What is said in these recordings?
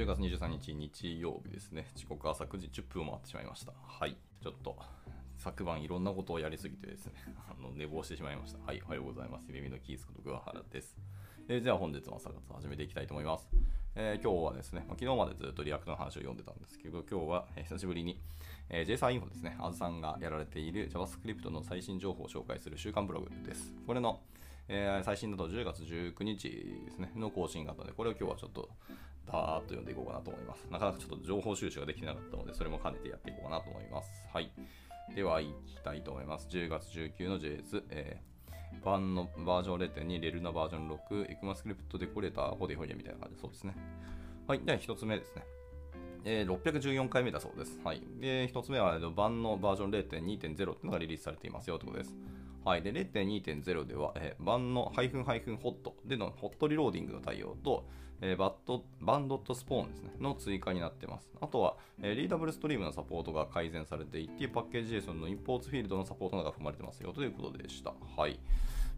10月23日日曜日ですね。時刻朝9時10分を回ってしまいました。はい。ちょっと、昨晩いろんなことをやりすぎてですね、あの寝坊してしまいました。はい、おはようございます。耳のキースこと桑原です。えー、じゃあ本日の朝活始めていきたいと思います。えー、今日はですね、まあ、昨日までずっとリアクトの話を読んでたんですけど、今日は、え、久しぶりに、えー、JSA インフォですね、 azu さんがやられている JavaScript の最新情報を紹介する週刊ブログです。これの、えー、最新だと10月19日ですね、の更新があったので、これを今日はちょっとダーッと読んでいこうかなと思います。なかなかちょっと情報収集ができなかったので、それも兼ねてやっていこうかなと思います。はい。では、行きたいと思います。10月19の JS、えー、版のバージョン0.2、レルナバージョン6、エクマスクリプトデコレーター、ホディホリアみたいな感じそうですね。はい。では、1つ目ですね。えー、614回目だそうです。はい。で、1つ目は、版のバージョン0.2.0っていうのがリリースされていますよということです。はい。で、0.2.0では、えー、版のハイフンハイフンホットでのホットリローディングの対応と、えー、バットバンドットスポーンですね、の追加になってます。あとは、えー、リーダブルストリームのサポートが改善されていて、パッケージ JSON のインポーツフィールドのサポートなどが含まれてますよということでした。はい。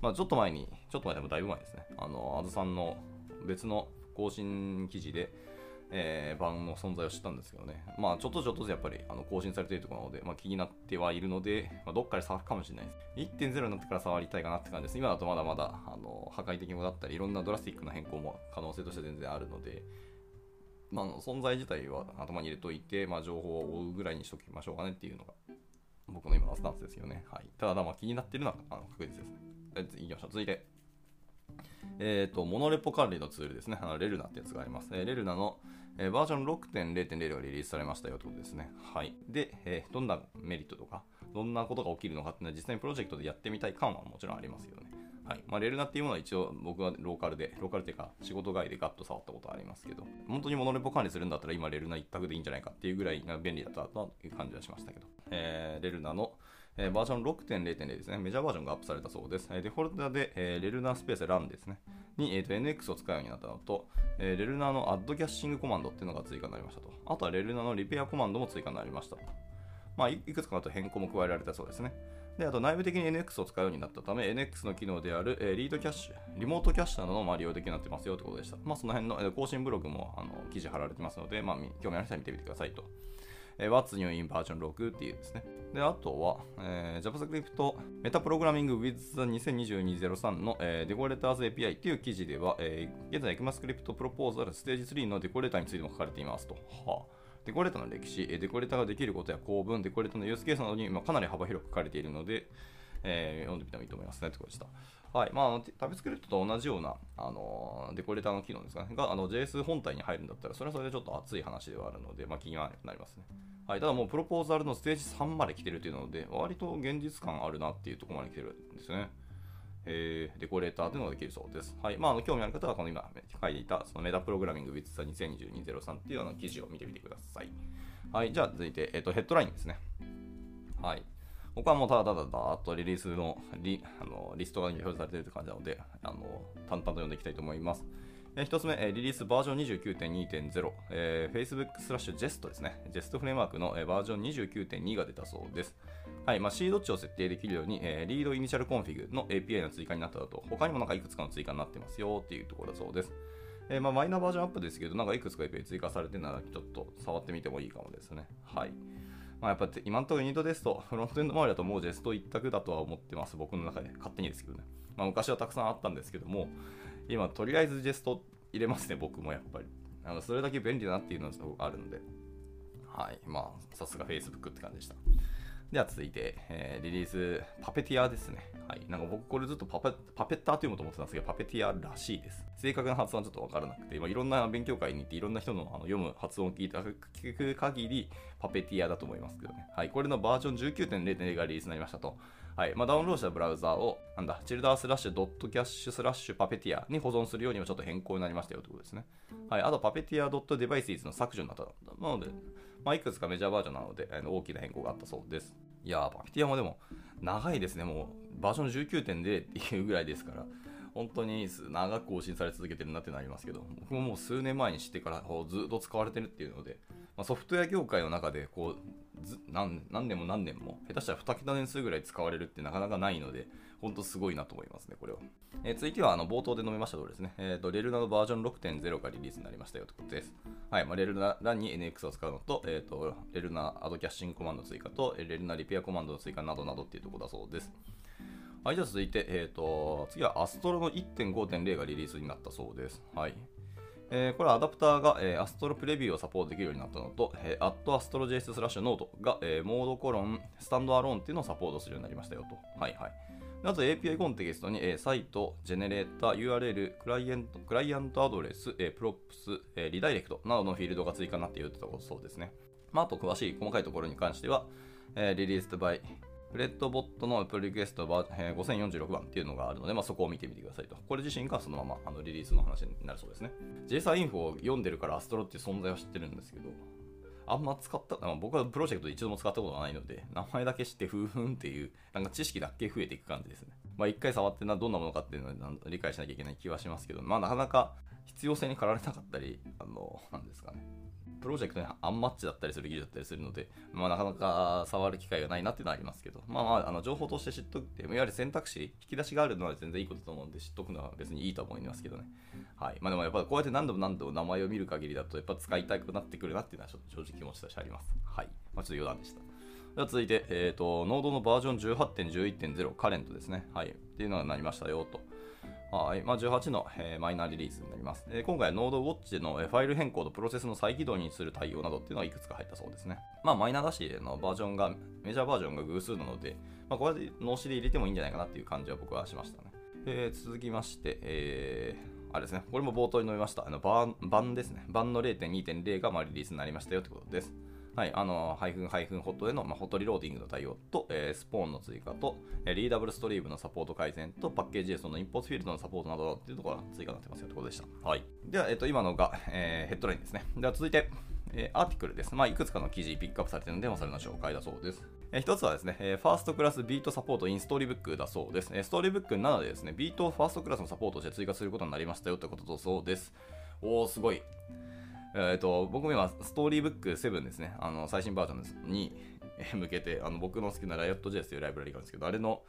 まあ、ちょっと前に、ちょっと前でもだいぶ前ですね、あの、あずさんの別の更新記事で、えー、版の存在を知ったんですけどね、まあ、ちょっとちょっとずつやっぱりあの更新されているところなので、まあ、気になってはいるので、まあ、どっかで触るかもしれないです。1.0になってから触りたいかなって感じです。今だとまだまだあの破壊的もだったり、いろんなドラスティックな変更も可能性として全然あるので、まあ、存在自体は頭に入れといて、まあ、情報を追うぐらいにしときましょうかねっていうのが僕の今のスタンスですよね。はい、ただ、まあ、気になってるのはあの確実ですね。いきましょう。続いて。えっ、ー、と、モノレポ管理のツールですね。あのレルナってやつがあります。えー、レルナの、え、バージョン6.0.0がリリースされましたよということですね。はい。で、え、どんなメリットとか、どんなことが起きるのかっていうのは実際にプロジェクトでやってみたい感はもちろんありますよね。はい。まあ、レルナっていうものは一応僕はローカルで、ローカルっていうか仕事外でガッと触ったことはありますけど、本当にモノレポ管理するんだったら今レルナ一択でいいんじゃないかっていうぐらい便利だったという感じはしましたけど、えー、レルナのえー、バージョン6.0.0ですね、メジャーバージョンがアップされたそうです。えー、デフォルトで、えー、レルナースペースランですね、に、えーと、NX を使うようになったのと、えー、レルナのアッドキャッシングコマンドっていうのが追加になりましたと。あとはレルナのリペアコマンドも追加になりましたと。まあ、いくつかあと変更も加えられたそうですね。で、あと内部的に NX を使うようになったため、NX の機能である、えー、リードキャッシュ、リモートキャッシュなどの、まあ、利用できるようになってますよということでした。まあ、その辺の、えー、更新ブログもあの記事貼られてますので、まあ、興味ある人は見てみてくださいと。えー、What's New in Version 6っていうですね。で、あとは、えー、JavaScript メタプログラミング with the 2022-03の、えー、デコレーターズ API っていう記事では、えー、現在 ECMAScript Proposal ステージ3のデコレーターについても書かれていますと。はあデコレーターの歴史、デコレーターができることや構文、デコレーターのユースケースなどに、まあ、かなり幅広く書かれているので、えー、読んでみてもいいと思いますね。ということでした。はい。まあ、タブスクリプトと同じような、あのデコレーターの機能ですかね。が、あの、JS 本体に入るんだったら、それはそれでちょっと熱い話ではあるので、まあ、気にはなりますね。はい。ただもう、プロポーザルのステージ3まで来てるというので、割と現実感あるなっていうところまで来てるんですね。えー、デコレーターというのができるそうです。はい。まあ、あの興味ある方は、この今書いていた、そのメタプログラミング with 2022-03っていうような記事を見てみてください。はい。じゃあ、続いて、えっ、ー、と、ヘッドラインですね。はい。僕はもうただただだーっとリリースのリあのリストが表示されているという感じなので、あの淡々と読んでいきたいと思います。えー、1つ目、え、リリースバージョン29.2.0、えー、Facebook スラッシュ JEST ですね。JEST フレームワークの、えー、バージョン29.2が出たそうです。はい、まあ、C ドッチを設定できるように、えー、 read initial config の API の追加になっただと、他にもなんかいくつかの追加になってますよっていうところだそうです。えー、まあ、マイナーバージョンアップですけど、なんかいくつか API 追加されてるなら、ちょっと触ってみてもいいかもですね。はい。まあ、やっぱ今のところユニットですと、フロントエンド周りだともうジェスト一択だとは思ってます、僕の中で。勝手にですけどね。まあ、昔はたくさんあったんですけども、今、とりあえずジェスト入れますね、僕もやっぱり。あのそれだけ便利だなっていうのがあるので、はい。まあ、さすが Facebook って感じでした。では続いて、えー、リリース、パペティアですね。はい。なんか僕これずっとパペパペッターというもと思ってたんですけど、パペティアらしいです。正確な発音はちょっとわからなくて、まあ、いろんな勉強会に行って、いろんな人のあの読む発音を聞いた聞く限り、パペティアだと思いますけどね。はい。これのバージョン19.0.0がリリースになりましたと。はい。まあ、ダウンロードしたブラウザーを、なんだ、チルダースラッシュドットキャッシュスラッシュパペティアに保存するようにもちょっと変更になりましたよということですね。はい。あと、パペティアドットデバイスの削除になった。なので、まあ、いくつかメジャーバージョンなので、大きな変更があったそうです。いやー、パピティアもでも、長いですね。もう、バージョン19.0っていうぐらいですから、本当に長く更新され続けてるなってなりますけど、僕ももう数年前に知ってからずっと使われてるっていうので、まあ、ソフトウェア業界の中でこうず何何年も何年も、下手したら2桁年数ぐらい使われるってなかなかないので、本当すごいなと思いますね、これは。えー、続いては、あの冒頭で述べました通りですね、えーと、レルナのバージョン6.0がリリースになりましたよということです。はい、まあ、レルナに NX を使うのと、えーと、レルナアドキャッシングコマンド追加と、レルナリペアコマンドの追加などなどっていうところだそうです。はい、じゃあ続いて、えーと、次はアストロの1.5.0がリリースになったそうです。はい。えー、これはアダプターが、えー、 Astro preview をサポートできるようになったのと、えー、アットアストロ JS スラッシュノートが、えー、 mode コロン、 standalone っていうのをサポートするようになりましたよと。はいはい。あと API コンテキストに、えー、 site、generator、URL、client client address、えー、 props、えー、 redirect などのフィールドが追加になっているというところそうですね。まあ、あと詳しい細かいところに関しては、えー、リリース by フレットボットのプリクエストは、えー、5046番っていうのがあるので、まあ、そこを見てみてくださいと。これ自身がそのままあのリリースの話になるそうですね。JSR インフォを読んでるからアストロっていう存在は知ってるんですけど、あんま使った、僕はプロジェクトで一度も使ったことがないので、名前だけ知ってふーふんっていう、なんか知識だけ増えていく感じですね。まあ一回触ってな、どんなものかっていうのを理解しなきゃいけない気はしますけど、まあなかなか必要性に駆られなかったり、あの、なんですかね。プロジェクトにアンマッチだったりする技術だったりするので、まあ、なかなか触る機会がないなっていうのはありますけど、まあまあ、あの情報として知っとくって、いわゆる選択肢、引き出しがあるのは全然いいことだと思うんで、知っとくのは別にいいと思いますけどね。はい。まあでもやっぱこうやって何度も何度も名前を見る限りだと、やっぱ使いたくなってくるなっていうのはちょっと正直気持ちとしてあります。はい。まあちょっと余談でした。では続いて、えっ、ー、と、ノードのバージョン18.11.0カレントですね。はい。っていうのがなりましたよと。はいまあ、18の、えー、マイナーリリースになります。今回は Node Watch での、ファイル変更とプロセスの再起動にする対応などっていうのがいくつか入ったそうですね。まあ、マイナーだしのバージョンが、メジャーバージョンが偶数なので、まあ、これで脳死で入れてもいいんじゃないかなっていう感じは僕はしましたね。えー、続きまして、えー、あれですね、これも冒頭に述べました、あの Bun ですね、 Bun の0.2.0がまあリリースになりましたよということです。はい、あの、ハイフンハイフンホットでの、まあ、ホットリローディングの対応と、えー、 spawn の追加と、えー、 readable stream のサポート改善と、パッケージ JSON のインポートフィールドのサポートなどっていうところが追加になってますよということでした。はい。では、えっ、ー、と、今のが、えー、ヘッドラインですね。では、続いて、えー、 article です。まあ、いくつかの記事ピックアップされているので、まあ、それの紹介だそうです。えー、一つはですね、えー、 First-class Vite support in Storybook だそうです。えー、 Storybook 7でですね、 Vite をファーストクラスのサポートとして追加することになりましたよということだそうです。おー、すごい。えーと、僕も今、 Storybook 7ですね、あの最新バージョンに向けて、あの僕の好きな Riot.js というライブラリがあるんですけど、あれの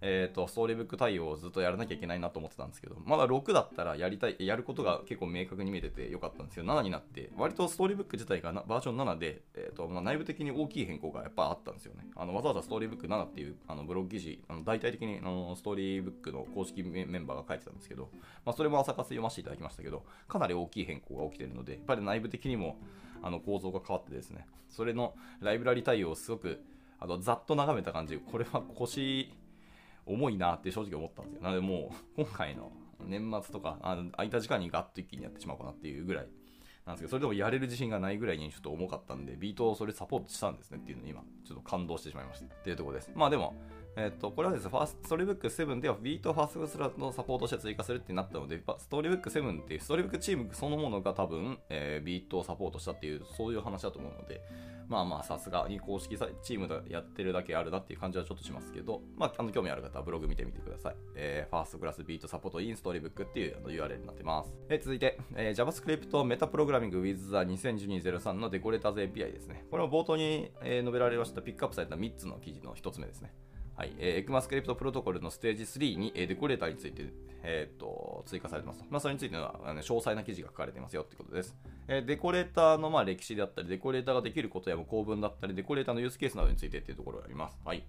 えーと、 Storybook 対応をずっとやらなきゃいけないなと思ってたんですけど、まだ6だったらやりたい、やることが結構明確に見えててよかったんですけど、7になって、割と Storybook 自体がバージョン7で、えーとまあ、内部的に大きい変更がやっぱあったんですよね。あのわざわざ Storybook 7っていうあのブログ記事、あの大体的にあの Storybook の公式メンバーが書いてたんですけど、まあ、それも朝活読ませていただきましたけど、かなり大きい変更が起きてるので、やっぱり内部的にもあの構造が変わってですね、それのライブラリ対応をすごくあのざっと眺めた感じ、これは腰重いなって正直思ったんですよ。なのでもう、今回の年末とか、あの空いた時間にガッと一気にやってしまおうかなっていうぐらいなんですけど、それでもやれる自信がないぐらいにちょっと重かったんで、ビートをそれサポートしたんですねっていうのに今、ちょっと感動してしまいました。っていうとこです。まあでも、えっ、と、これはですね、 Storybook 7では Vite ファーストクラスのサポートして追加するってなったので、 Storybook 7っていう Storybook チームそのものが多分、えー、 Vite をサポートしたっていう、そういう話だと思うので、まあまあ、さすがに公式チームでやってるだけあるなっていう感じはちょっとしますけど、まあ、あの興味ある方はブログ見てみてください。えー、 First-class Vite support in Storybook っていうあの URL になってます。えー、続いて、えー、JavaScript metaprogramming with the 2022-03の decorators API ですね。これも冒頭に、えー、述べられましたピックアップされた3つの記事の1つ目ですね。はい、えー、エクマスクリプトプロトコルのステージ3に、えー、デコレーターについて、えーと、追加されてます。まあ、それについてはあの詳細な記事が書かれてますよってことです。えー、デコレーターのまあ歴史であったり、デコレーターができることや構文だったり、デコレーターのユースケースなどについてっていうところがあります。はい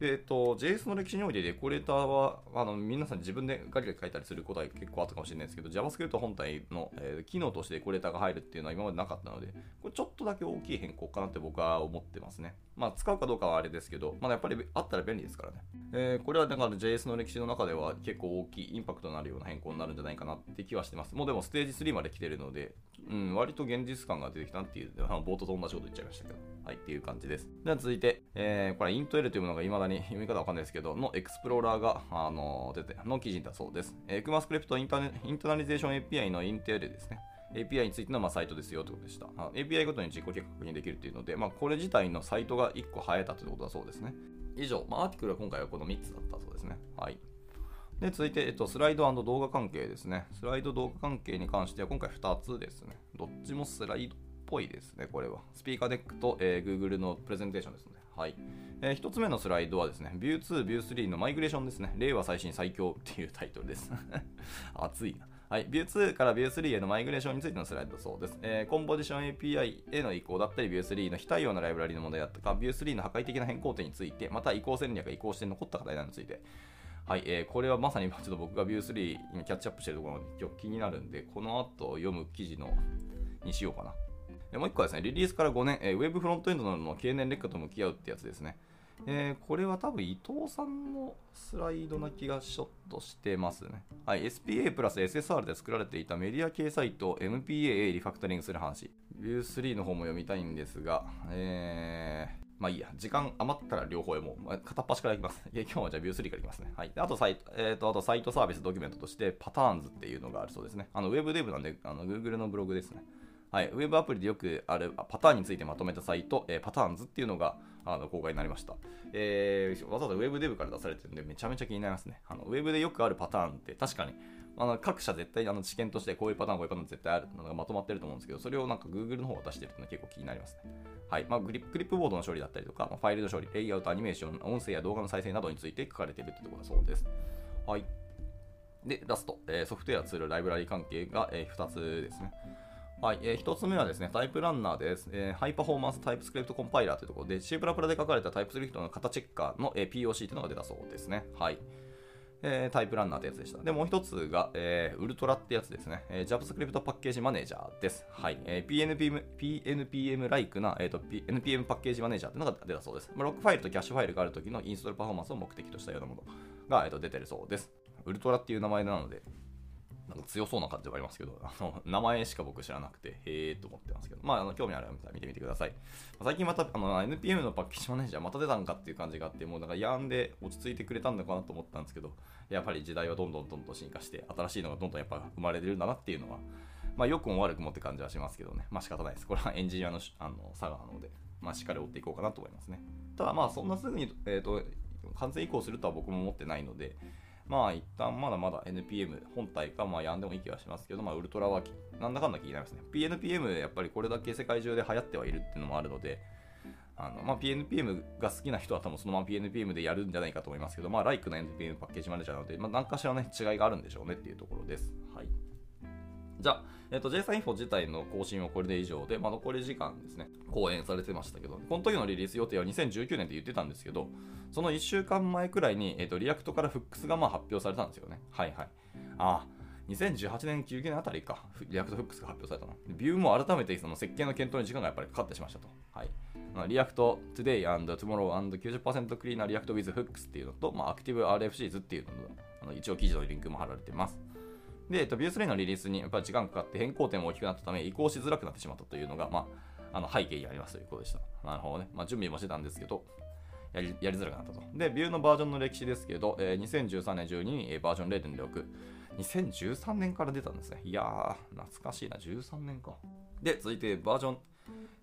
えっ、ー、と、JS の歴史においてデコレーターは、あの、皆さん自分でガリガリ書いたりすることは結構あったかもしれないですけど、JavaScript 本体の、えー、機能としてデコレーターが入るっていうのは今までなかったので、これちょっとだけ大きい変更かなって僕は思ってますね。まあ、使うかどうかはあれですけど、まあ、やっぱりあったら便利ですからね。えー、これはだから JS の歴史の中では結構大きいインパクトのあるような変更になるんじゃないかなって気はしてます。もうでもステージ3まで来てるので、うん、割と現実感が出てきたっていう、冒頭と同じこと言っちゃいましたけど、はい、っていう感じです。では続いて、えー、これ、イント L というものが未だに読み方わかんないですけど、のエクスプローラーが、あの出て、の記事だそうです。えー、クマスクリプトインターナリゼーション API のイント L ですね。API についてのまあサイトですよということでした。API ごとに自己結果確認できるというので、まあ、これ自体のサイトが1個生えたということだそうですね。以上、まあ、アーティクルは今回はこの3つだったそうですね。はい。で、続いて、えっと、スライド動画関係ですね。スライド動画関係に関しては今回2つですね。どっちもスライドっぽいですね、これは。スピーカーデックと、えー、Google のプレゼンテーションですので。はい。えー、1つ目のスライドはですね、View 2、View 3のマイグレーションですね。令和最新最強っていうタイトルです。熱いな。はい、View 2から View 3へのマイグレーションについてのスライドそうです。えー、コンポジション API への移行だったり、View 3の非対応なライブラリの問題だったか、View 3の破壊的な変更点について、また移行戦略が移行して残った課題などについて、はい、えー、これはまさに今ちょっと僕が View 3にキャッチアップしてるところが今日気になるんで、この後読む記事のにしようかな。でもう一個はですね、リリースから5年、えー、Web フロントエンドの経年劣化と向き合うってやつですね。えー、これは多分伊藤さんのスライドな気がちょっとしてますね。はい、SPA プラス SSR で作られていたメディア系サイト MPA へリファクタリングする話。View 3の方も読みたいんですが、えー、まあいいや、時間余ったら両方読もう。まあ、片っ端からいきます。いや今日はじゃあ View 3からいきますね。はい。あとサイト、えっ、ー、と、あとサイトサービスドキュメントとしてパターンズっていうのがあるそうですね。あの、WebDev なんで、あの Google のブログですね。はい、ウェブアプリでよくあるパターンについてまとめたサイト、えー、パターンズっていうのがあの公開になりました、えー、わざわざウェブデブから出されてるんでめちゃめちゃ気になりますね。あのウェブでよくあるパターンって確かにあの各社絶対あの知見としてこういうパターン、こういうパターン絶対あるのがまとまってると思うんですけど、それをなんか Google の方が出してるの結構気になりますね。はいまあ、クリップボードの処理だったりとか、まあ、ファイルの処理、レイアウト、アニメーション、音声や動画の再生などについて書かれてるというところだそうです。はい。で、ラスト、えー、ソフトウェアツール、ライブラリ関係が、えー、2つですね。はい、えー、1つ目はですね、 TypeRunner です。えー、 high-performance TypeScript compiler というところで、C++ で書かれた TypeScript の型チェッカーの、えー、POC というのが出たそうですね。はい。えー、 TypeRunner ってやつでした。で、もう一つが、えー、 ultra ってやつですね。えー、JavaScript パッケージマネージャーです。はい。えー、PNPM、PNPM-like な、えーと、P、NPM パッケージマネージャーってのが出たそうです。まあ、ロックファイルとキャッシュファイルがある時のインストールパフォーマンスを目的としたようなものが、えーと出てるそうです。ウルトラっていう名前なので、なんか強そうな感じはありますけど、あの名前しか僕知らなくて、へえーと思ってますけど、まあ、あの興味ある方は見てみてください。最近またあの NPM のパッケージマネージャーまた出たんかっていう感じがあって、もうなんかやんで落ち着いてくれたんだかなと思ったんですけど、やっぱり時代はどんどんどんどん進化して、新しいのがどんどんやっぱ生まれてるんだなっていうのは、まあ、良くも悪くもって感じはしますけどね、まあ仕方ないです。これはエンジニアのあの差がなので、まあ、しっかり追っていこうかなと思いますね。ただまあそんなすぐに、えーと完全移行するとは僕も思ってないので、まあ一旦まだまだ NPM 本体かまあやんでもいい気はしますけど、まあウルトラはなんだかんだ気になりますね。PNPM やっぱりこれだけ世界中で流行ってはいるっていうのもあるので、あのまあ、PNPM が好きな人は多分そのまま PNPM でやるんじゃないかと思いますけど、まあ、ライクの NPM パッケージマネージャーなので、まあ、何かしらね、違いがあるんでしょうねっていうところです。はい。じゃあ、えっ、ー、と、JSON インフォ自体の更新はこれで以上で、まあ、残り時間ですね、講演されてましたけど、この時のリリース予定は2019年って言ってたんですけど、その1週間前くらいに、えっ、と、 React から Hooks がまあ発表されたんですよね。はいはい。ああ、2018年、9年あたりか、 React Hooks が発表されたの。 Vue も改めてその設計の検討に時間がやっぱりかかってしまいましたと。はい。 React Today and Tomorrow and 90% Cleaner React with Hooks っていうのと、まあ、Active RFCs っていうののあの一応記事のリンクも貼られてます。で、えっと、ビュースレイのリリースにやっぱり時間かかって変更点も大きくなったため移行しづらくなってしまったというのが、まあ、あの背景にありますということでした。なるほどね。まあ、準備もしてたんですけど、やりやりづらくなったと。で、ビューのバージョンの歴史ですけど、えー、2013年12に、バージョン0.6。2013年から出たんですね。いやー、懐かしいな。13年か。で、続いてバージョン、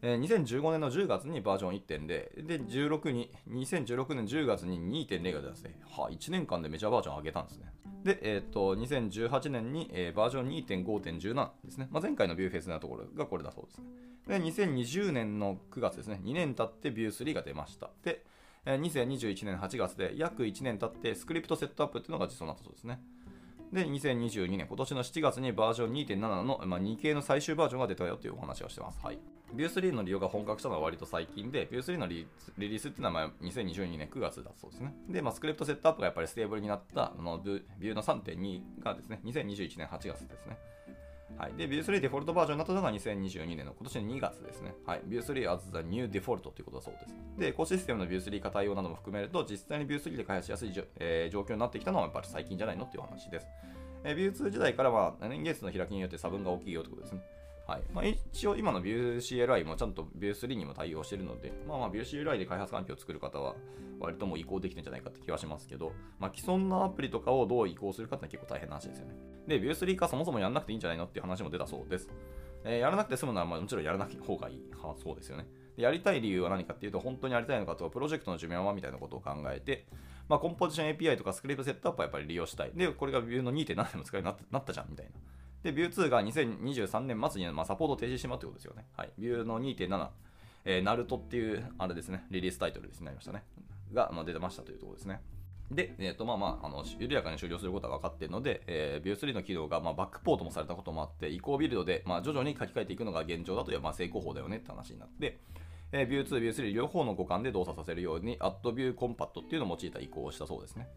えー、2015年の10月にバージョン1.0。で、16に、2016年10月に2.0が出たんですね。はあ、1年間でメジャーバージョン上げたんですね。で、えっ、と、2018年に、えー、バージョン2.5.17ですね。まあ、前回のビューフェイスなところがこれだそうですね。で、2020年の9月ですね。2年経って Vue 3が出ました。で、2021年8月で約1年経って script setup っていうのが実装になったそうですね。で、2022年、今年の7月にバージョン2.7の、まあ、2系の最終バージョンが出たよというお話をしてます。はい。Vue3 の利用が本格化したのは割と最近で、Vue3 のリリースっていうのはまあ2022年9月だそうですね。で、まあ、 script setup がやっぱり stable になったあの Vue の3.2がですね、2021年8月ですね。はい。で、Vue3 デフォルトバージョンになったのが2022年の今年の2月ですね。はい。Vue3 as the new default ということだそうです。で、エコシステムの Vue3 化対応なども含めると、実際に Vue3 で開発しやすい、えー、状況になってきたのはやっぱり最近じゃないのっていう話です。えー、Vue2 時代からは年月の開きによって差分が大きいよということですね。はいまあ、一応今の VueCLI もちゃんと Vue3 にも対応してるので、まあ、まあ VueCLI で開発環境を作る方は割ともう移行できてんじゃないかって気はしますけど、まあ、既存のアプリとかをどう移行するかって結構大変な話ですよね。で、Vue3 かそもそもやらなくていいんじゃないのっていう話も出たそうです。えー、やらなくて済むのはまあもちろんやらない方がいい。はそうですよね。やりたい理由は何かっていうと、本当にやりたいのかとか、プロジェクトの寿命はみたいなことを考えて、まあ、コンポジション API とかスクリプトセットアップはやっぱり利用したい。で、これが Vue の2.7でも使えるようになったじゃんみたいな。で、 Vue 2が2023年末に、まあ、サポート停止してしまうということですよね。はい。 Vue の2.7、えー、 Naruto っていう、あれですね、リリースタイトルになりましたね。が、まあ、出てましたというところですね。で、えーとまあまあ、あの緩やかに終了することは分かっているので、えー、ビュー3の機能が、まあ、バックポートもされたこともあって、移行ビルドで、まあ、徐々に書き換えていくのが現状だという、まあ、成功法だよねって話になって、えー、ビュー2、ビュー3両方の互換で動作させるように、アットビューコンパットっていうのを用いた移行をしたそうですね。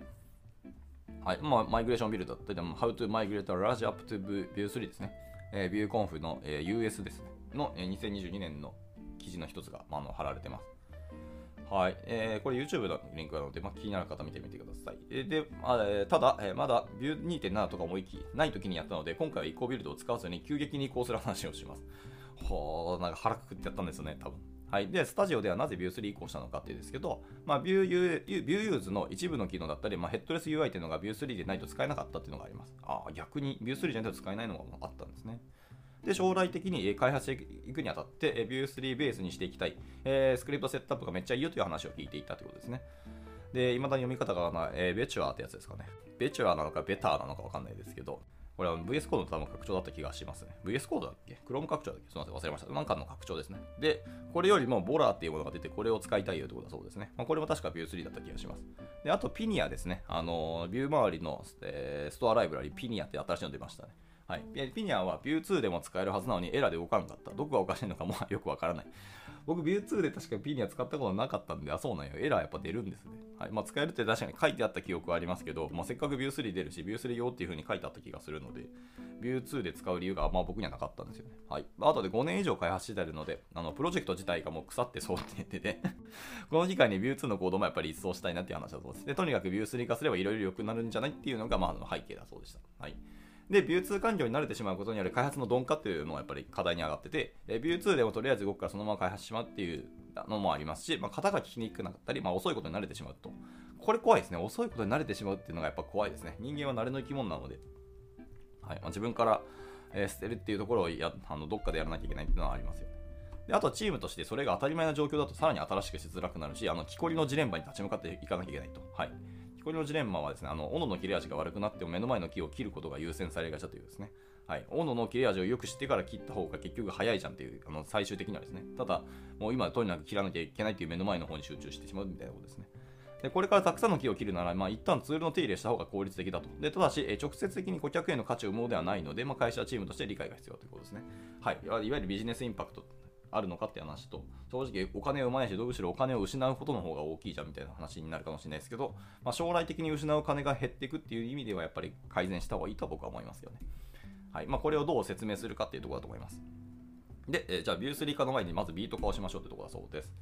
はい。まあ、マイグレーションビルドだったり、How to migrate a large up to View 3ですね。えー、ビューコンフの、えー、US ですね。の、えー、2022年の記事の一つが、まあ、の貼られてます。はい。えー、これ YouTube のリンクなので、まあ、気になる方見てみてください。えで、まあ、ただ、えー、まだビュー2.7とかもきない時にやったので、今回は移行ビルドを使わずに急激に移行する話をします。ほー、なんか腹くくってやったんですよね、多分。はい、で、スタジオではなぜ View 3移行したのかっていうんですけど、まあ、View, View, View Use の一部の機能だったり、まあ、ヘッドレス UI っていうのが View 3でないと使えなかったっていうのがあります。あ、逆に View 3じゃないと使えないのがあったんですね。で、将来的に開発していくにあたって、View 3ベースにしていきたい、えー、 script setup がめっちゃいいよという話を聞いていたということですね。で、未だに読み方がな、えー、 Vetur ってやつですかね。 Vetur なのかベターなのかわかんないですけど、これは VS コードの多分拡張だった気がしますね。VS Code だっけ ?Chrome 拡張だっけ？すみません、忘れました。なんかの拡張ですね。で、これよりも Volar っていうものが出て、これを使いたいよということだそうですね。まあ、これも確か View 3だった気がします。で、あと Pinia ですね。あの、 Vue 周りの、えー、ストアライブラリ Pinia って新しいの出ましたね。はい。ピニアは View 2でも使えるはずなのにエラーで動かんかった。どこがおかしいのかも よくわからない。僕、ビュー2で確かピニア使ったことなかったんで、あ、そうなんよ。エラーやっぱ出るんですね。はい。まあ、使えるって確かに書いてあった記憶はありますけど、まあ、せっかくビュー3出るし、ビュー3用っていう風に書いてあった気がするので、ビュー2で使う理由が、ま、僕にはなかったんですよね。はい。あとで5年以上開発しているので、あの、プロジェクト自体がもう腐ってそうって言ってて この機会にビュー2のコードもやっぱり一掃したいなっていう話だそうです。で、とにかくビュー3化すればいろいろ良くなるんじゃないっていうのが、まあの、背景だそうでした。はい。で、ビュー2環境に慣れてしまうことによる開発の鈍化っていうのはやっぱり課題に上がってて、えビュー2でもとりあえず動くからそのまま開発しまうっていうのもありますし、まあ、型が聞きにくくなったり、まあ、遅いことに慣れてしまうと。これ怖いですね。遅いことに慣れてしまうっていうのがやっぱ怖いですね。人間は慣れの生き物なので、はいまあ、自分から、えー、捨てるっていうところをやあのどっかでやらなきゃいけないっていうのはありますよね。であとチームとしてそれが当たり前な状況だとさらに新しくしづらくなるし、あの木こりのジレンマに立ち向かっていかなきゃいけないと。はいこれのジレンマはですね、あの、斧の切れ味が悪くなっても目の前の木を切ることが優先されがちだというですね。はい。斧の切れ味をよく知ってから切った方が結局早いじゃんっていう、あの、最終的にはですね。ただ、もう今とにかく切らなきゃいけないという目の前の方に集中してしまうみたいなことですね。でこれからたくさんの木を切るなら、まあ、一旦ツールの手入れした方が効率的だと。でただし、え直接的に顧客への価値を生むものではないので、まあ、会社チームとして理解が必要ということですね。はい。いわゆるビジネスインパクトあるのかって話と、正直お金を生まいし、どうしろお金を失うことの方が大きいじゃんみたいな話になるかもしれないですけど、まあ、将来的に失う金が減っていくっていう意味ではやっぱり改善した方がいいと僕は思いますよね。はいまあ、これをどう説明するかっていうところだと思います。で、えじゃあビュースリー化の前にまずビート化をしましょうってところだそうです。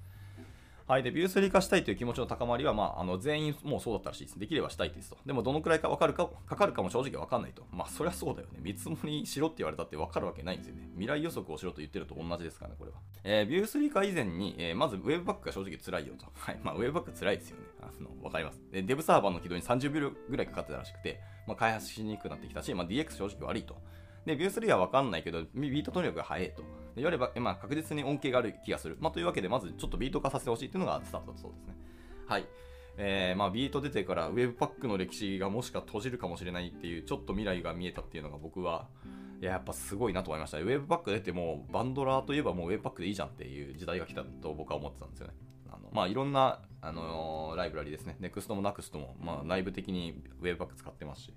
はい、で、ビュー3化したいという気持ちの高まりは、まあ、あの全員もうそうだったらしいです。できればしたいですと。でも、どのくらいか分かるか、かかるかも正直分かんないと。まあ、そりゃそうだよね。見積もりしろって言われたって分かるわけないんですよね。未来予測をしろと言ってると同じですからね、これは。えー、ビュー3化以前に、えー、まず、ウェブバックが正直辛いよと。はい、まあ、ウェブバック辛いですよね。あの、分かります。で、デブサーバーの起動に30秒ぐらいかかってたらしくて、まあ、開発しにくくなってきたし、まあ、DX 正直悪いと。で、 Vue 3は分かんないけど、 Vite とにかく速いと。で、よれば、まあ、確実に恩恵がある気がする。まあ、というわけで、まずちょっと Vite 化させてほしいっていうのがスタートだそうですね。はい。えー、まあ、 Vite 出てから webpack の歴史がもしか閉じるかもしれないっていう、ちょっと未来が見えたっていうのが僕は、いや、やっぱすごいなと思いました。 webpack 出ても、 bundler といえばもう webpack でいいじゃんっていう時代が来たと僕は思ってたんですよね。あのまあ、いろんな、あのー、ライブラリですね。 Next も Nuxt も、まあ、内部的に webpack 使ってますし、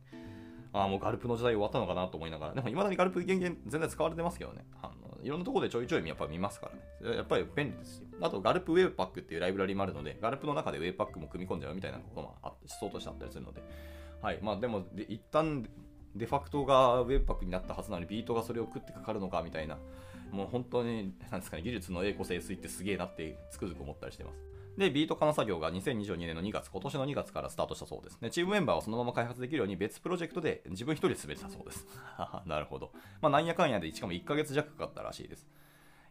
ああ、もう gulp の時代終わったのかなと思いながら、でも、いまだに gulp 現現全然使われてますけどね。あのいろんなところでちょいちょいやっぱ見ますからね。やっぱり便利ですし。あと、 gulp-webpack っていうライブラリもあるので、 gulp の中で webpack も組み込んじゃうみたいなこともあ思想としてあったりするので。はい。まあ、でも、で一旦、デファクトが webpack になったはずなのに、 Vite がそれを食ってかかるのかみたいな、もう本当に、なんですかね、技術の栄枯盛衰ってすげえなってつくづく思ったりしてます。で、 Vite 化の作業が2022年の2月、今年の2月からスタートしたそうです。ね、チームメンバーはそのまま開発できるように別プロジェクトで自分一人で進めてたそうです。なるほど。まあ、なんやかんやで、しかも1ヶ月弱かかったらしいです。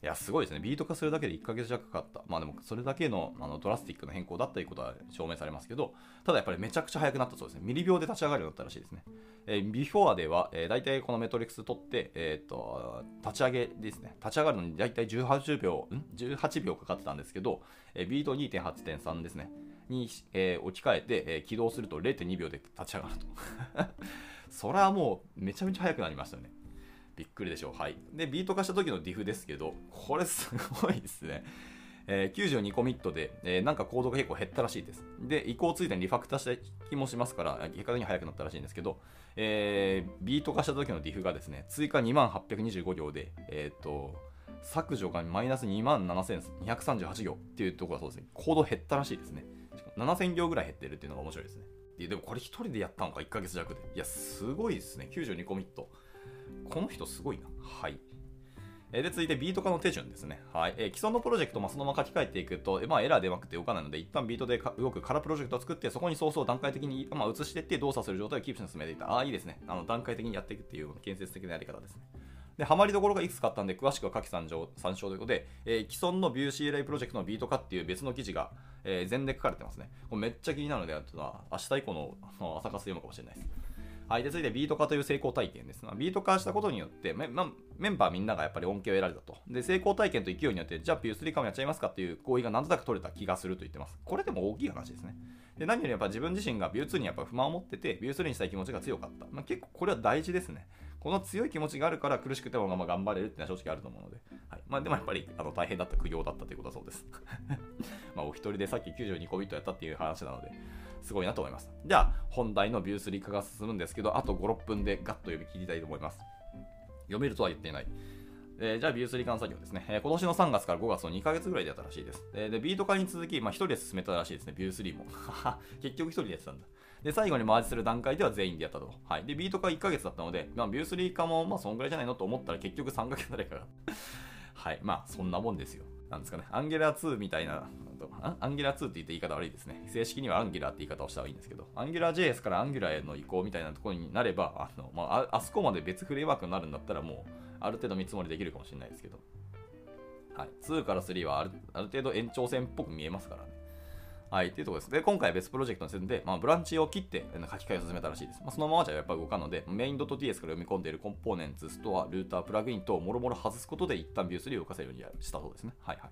いや、すごいですね。ビート化するだけで1ヶ月弱かかった。まあでも、それだけのあのドラスティックな変更だったということは証明されますけど、ただやっぱりめちゃくちゃ速くなったそうですね。ミリ秒で立ち上がるようになったらしいですね。えー、ビフォアでは、えー、大体このメトリックス取って、えっ、と、立ち上げですね。立ち上がるのに大体18秒、ん ?18 秒かかってたんですけど、えー、ビート2.8.3ですね。に、えー、置き換えて、えー、起動すると0.2秒で立ち上がると。それはもうめちゃめちゃ速くなりましたよね。びっくりでしょう。はい。で、ビート化した時のディフですけど、これすごいですね。えー、92コミットで、えー、なんかコードが結構減ったらしいです。で、移行ついでにリファクターした気もしますから、結果的に速くなったらしいんですけど、えー、ビート化した時のディフがですね、追加2825行で、えっ、ー、と、削除がマイナス27,238行っていうところがそうですね、コード減ったらしいですね。7000行ぐらい減ってるっていうのが面白いですね。でもこれ1人でやったのか、1ヶ月弱で。いや、すごいですね。92コミット。この人すごいな。はい。えで、続いて Vite 化の手順ですね。はい。え既存のプロジェクトもそのまま書き換えていくと、まあ、エラー出まくって動かないので、一旦 Vite で動く空プロジェクトを作って、そこにソースを段階的に、まあ、移していって動作する状態をキープして進めていた。ああ、いいですね。あの段階的にやっていくっていう建設的なやり方ですね。で、ハマりどころがいくつかあったんで、詳しくは下記参照参照ということで、えー、既存のビュー CLI プロジェクトのビート化っていう別の記事が、えー、全で書かれてますね。これめっちゃ気になるので、あとは明日以降の朝活読むかもしれないです。はい、で続いてビート化という成功体験です、ビート化したことによってメ,、ま、メンバーみんながやっぱり恩恵を得られたと。で、成功体験と勢いによって、じゃあ Vue3 化もやっちゃいますかっていう合意がなんとなく取れた気がすると言ってます。これでも大きい話ですね。で何よりやっぱ自分自身が Vue2 にやっぱ不満を持ってて、Vue3 にしたい気持ちが強かった。まあ、結構これは大事ですね。この強い気持ちがあるから苦しくてもまあ頑張れるっていうのは正直あると思うので、はいまあ、でもやっぱりあの大変だった苦行だったということだそうです。まあお一人でさっき92個ビットやったっていう話なので、すごいなと思います。じゃあ、本題のビュー3化が進むんですけど、あと5、6分でガッと読み切りたいと思います。読めるとは言っていない。え、じゃあ、ビュー3化の作業ですね、今年の3月から5月の2ヶ月ぐらいでやったらしいです。え、で、ビート化に続き、まあ、1人で進めたらしいですね、ビュー3も。結局1人でやってたんだ。で、最後にマージする段階では全員でやったと。はい。で、ビート化1ヶ月だったので、まあ、ビュー3化も、まあ、そんぐらいじゃないのと思ったら結局3ヶ月誰かがはい。まあ、そんなもんですよ。なんですかね。アンゲラ2みたいな、アンゲラ2って言って言い方悪いですね。正式にはアンギラって言い方をした方がいいんですけど、アンギラ JS からアンギラへの移行みたいなところになれば、あのまあ、あそこまで別フレームワークになるんだったら、もう、ある程度見積もりできるかもしれないですけど、はい。2から3はあるある程度延長線っぽく見えますからね。はい、っていうところです。で、今回は別プロジェクトに進んで、まあ、ブランチを切って書き換えを進めたらしいです。まあ、そのままじゃやっぱり動かんので、メイン .ts から読み込んでいるコンポーネンツ、ストア、ルーター、プラグインともろもろ外すことで一旦ビュー3を動かせるようにしたそうですね。はいはい。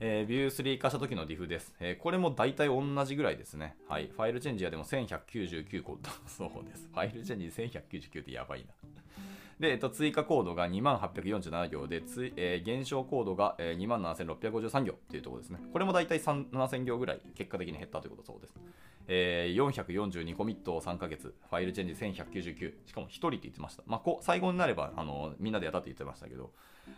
えー、ビュー3化した時の DIF です、えー、これも大体同じぐらいですね。はい。ファイルチェンジはでも1199個だそうです。ファイルチェンジ1199ってやばいな。で、えっと、追加コードが2847行で、つえー、減少コードが、えー、27,653行っていうところですね。これも大体7000行ぐらい結果的に減ったということそうです。えー、442コミットを3ヶ月、ファイルチェンジ1199、しかも1人って言ってました。まあ、こ最後になればあのみんなでやったって言ってましたけど、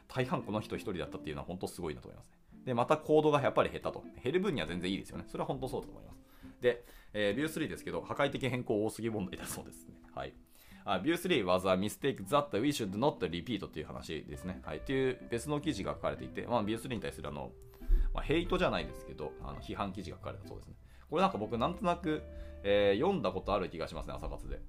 大半この人1人だったっていうのは本当すごいなと思いますね。で、またコードがやっぱり減ったと。減る分には全然いいですよね。それは本当そうだと思います。で、えー、ビュー3ですけど、破壊的変更多すぎ問題だそうですね。はい。あ View 3 was a mistake that we should not repeat という話ですね。はい。っていう別の記事が書かれていて、まあ、View 3に対するあの、まあ、ヘイトじゃないですけど、あの批判記事が書かれたそうですね。これなんか僕なんとなく、えー、読んだことある気がしますね、朝活で。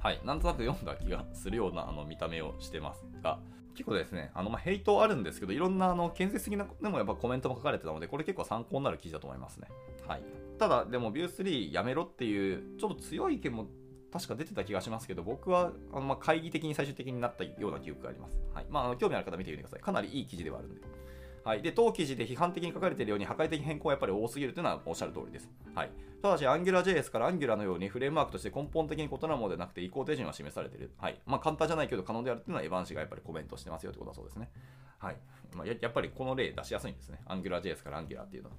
はい。なんとなく読んだ気がするようなあの見た目をしてますが、結構ですね、あのまあヘイトあるんですけど、いろんなあの建設的なでもやっぱコメントも書かれてたので、これ結構参考になる記事だと思いますね。はい。ただ、でも View3 やめろっていう、ちょっと強い意見も確か出てた気がしますけど、僕はあのまあ懐疑的に最終的になったような記憶があります。はい。まあ、あの興味ある方見てみてください。かなりいい記事ではあるんで。はい。で、当記事で批判的に書かれているように破壊的変更はやっぱり多すぎるというのはおっしゃる通りです。はい。ただし、AngularJS から Angular のようにフレームワークとして根本的に異なるものではなくて移行手順は示されている。はい。まあ、簡単じゃないけど可能であるというのはエヴァン氏がやっぱりコメントしてますよということだそうですね。はい。まあ、やっぱりこの例出しやすいんですね。AngularJS から Angular っていうのは。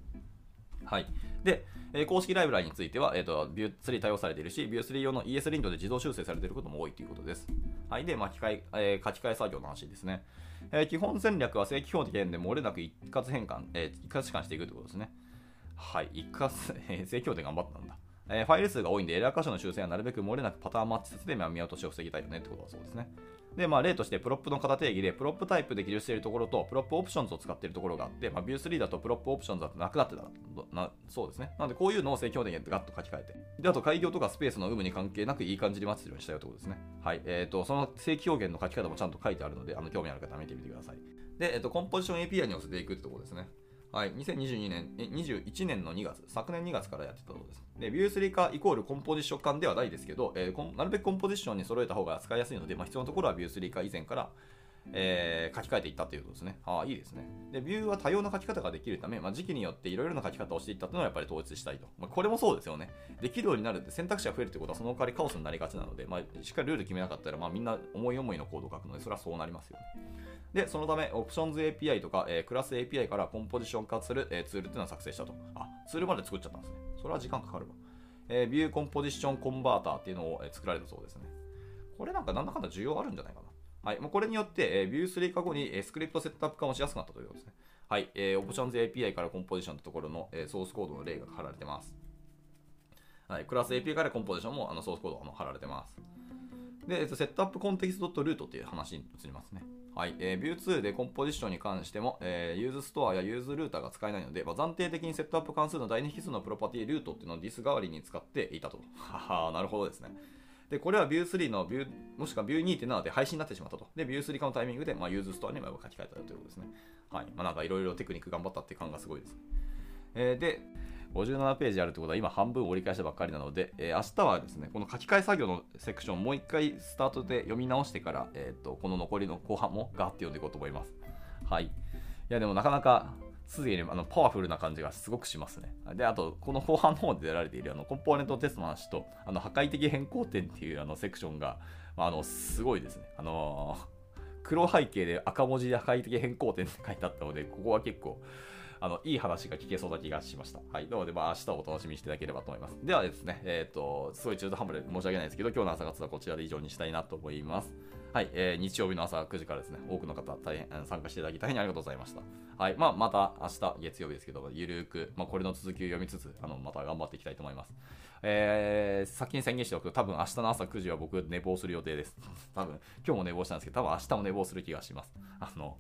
はい。で、え、公式ライブラリについては、えーと、Vue3 対応されているし、Vue3 用の ES リントで自動修正されていることも多いということです。はい。で、巻き換ええー、書き換え作業の話ですね。えー、基本戦略は正規表現で漏れなく一括変換、えー、一括換していくということですね。はい。一括、えー、正規表現頑張ったんだ。えー、ファイル数が多いんで、エラー箇所の修正はなるべく漏れなくパターンマッチさせて見落としを防ぎたいよねってことだそうですね。で、まあ、例として prop の型定義で、 PropType で記述しているところと、 PropOptions を使っているところがあって、まあ、 Vue 3だと PropOptions だとなくなってたな、そうですね。なので、こういうのを正規表現でガッと書き換えて。で、あと、改行とかスペースの有無に関係なくいい感じにマッチするようにしたよということですね。はい。えっ、ー、と、その正規表現の書き方もちゃんと書いてあるので、あの、興味ある方は見てみてください。で、えっ、ー、と、コンポジション API に寄せていくってところですね。はい、2022年、え21年の2月、昨年2月からやってたそうです。で、ビュー3化イコールコンポジション感ではないですけど、えー、なるべくコンポジションに揃えた方が扱いやすいので、まあ、必要なところはビュー3化以前から、えー書き換えていったということですね。ああ、いいですね。で、ビューは多様な書き方ができるため、まあ、時期によっていろいろな書き方をしていったというのはやっぱり統一したいと。まあ、これもそうですよね。できるようになるって選択肢が増えるということはその代わりカオスになりがちなので、まあ、しっかりルール決めなかったら、まあ、みんな思い思いのコードを書くので、それはそうなりますよね。で、そのため、 Options API とか、えークラス API から Composition 化する、えーツールっていうのを作成したと。あ、ツールまで作っちゃったんですね。それは時間かかるわ。えー、 Vue Composition Converter っていうのを、えー作られたそうですね。これなんかなんだかんだ需要あるんじゃないか。はい。もうこれによって、えー、 Vue 3化後に、えー script setup 化もしやすくなったということですね。はい。えー、オプションズ API からコンポジションってところの、えーソースコードの例が貼られてます。はい。クラス API からコンポジションもあのソースコードが貼られてます。で、えっと、 setup context root っていう話に移りますね。はい。えー、Vue2 で Composition に関しても、えー、 useStore や useRouter が使えないので、まあ、暫定的に setup 関数の第2引数のプロパティ root っていうのを this 代わりに使っていたと。はは、なるほどですね。で、これは Vue3 の Vue、もしくは Vue2.7 で廃止になってしまったと。で、Vue3 化のタイミングで、まあ、 useStore に書き換えたということですね。はい。まあ、なんかいろいろテクニック頑張ったっていう感がすごいです。えーで、57ページあるってことは今半分折り返したばっかりなので、えー明日はですね、この書き換え作業のセクションもう一回スタートで読み直してから、えー、とこの残りの後半もガーって読んでいこうと思います。はい。いや、でもなかなかすでにあのパワフルな感じがすごくしますね。で、あと、この後半の方で出られているあのコンポーネントテストの話と、あの破壊的変更点っていうあのセクションが、まあ、あのすごいですね。あのー黒背景で赤文字で破壊的変更点って書いてあったので、ここは結構、あの、いい話が聞けそうな気がしました。はい。なので、まあ、明日をお楽しみにしていただければと思います。ではですね、えっ、と、すごい中途半端で申し訳ないですけど、今日の朝活はこちらで以上にしたいなと思います。はい、えー日曜日の朝9時からですね、多くの方大変参加していただき大変ありがとうございました。はい、まあ、また明日月曜日ですけど、ゆるーく、まあ、これの続きを読みつつ、あの、また頑張っていきたいと思います。えー、先に宣言しておくと、多分明日の朝9時は僕寝坊する予定です。多分、今日も寝坊したんですけど、多分明日も寝坊する気がします。あの、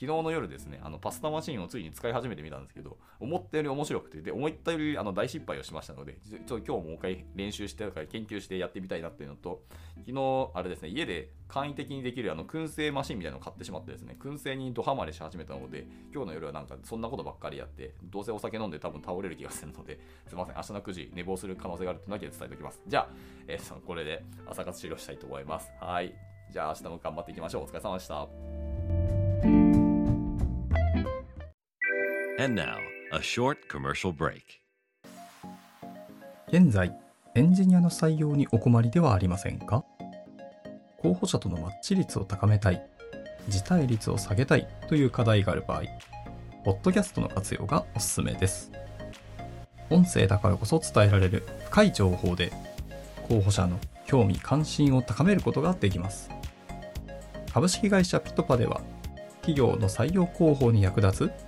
昨日の夜ですね、あのパスタマシンをついに使い始めてみたんですけど、思ったより面白くて、で、思ったよりあの大失敗をしましたので、ちょっと今日もう一回練習して、研究してやってみたいなっていうのと、昨日、あれですね、家で簡易的にできるあの燻製マシンみたいなのを買ってしまってですね、燻製にドハマりし始めたので、今日の夜はなんかそんなことばっかりやって、どうせお酒飲んで多分倒れる気がするので、すいません、明日の9時寝坊する可能性があるというだけ伝えておきます。じゃあ、えーそのこれで朝活終了したいと思います。はい。じゃあ明日も頑張っていきましょう。お疲れ様でした。And now, a short commercial break. 現在、エンジニアの採用にお困りではありませんか？候補者とのマッチ率を高めたい、辞退率を下げたいという課題がある場合、ポッドキャストの活用がおすすめです。音声だからこそ伝えられる深い情報で、候補者の興味関心を高めることができます。株式会社ピトパでは、企業の採用広報に役立つ、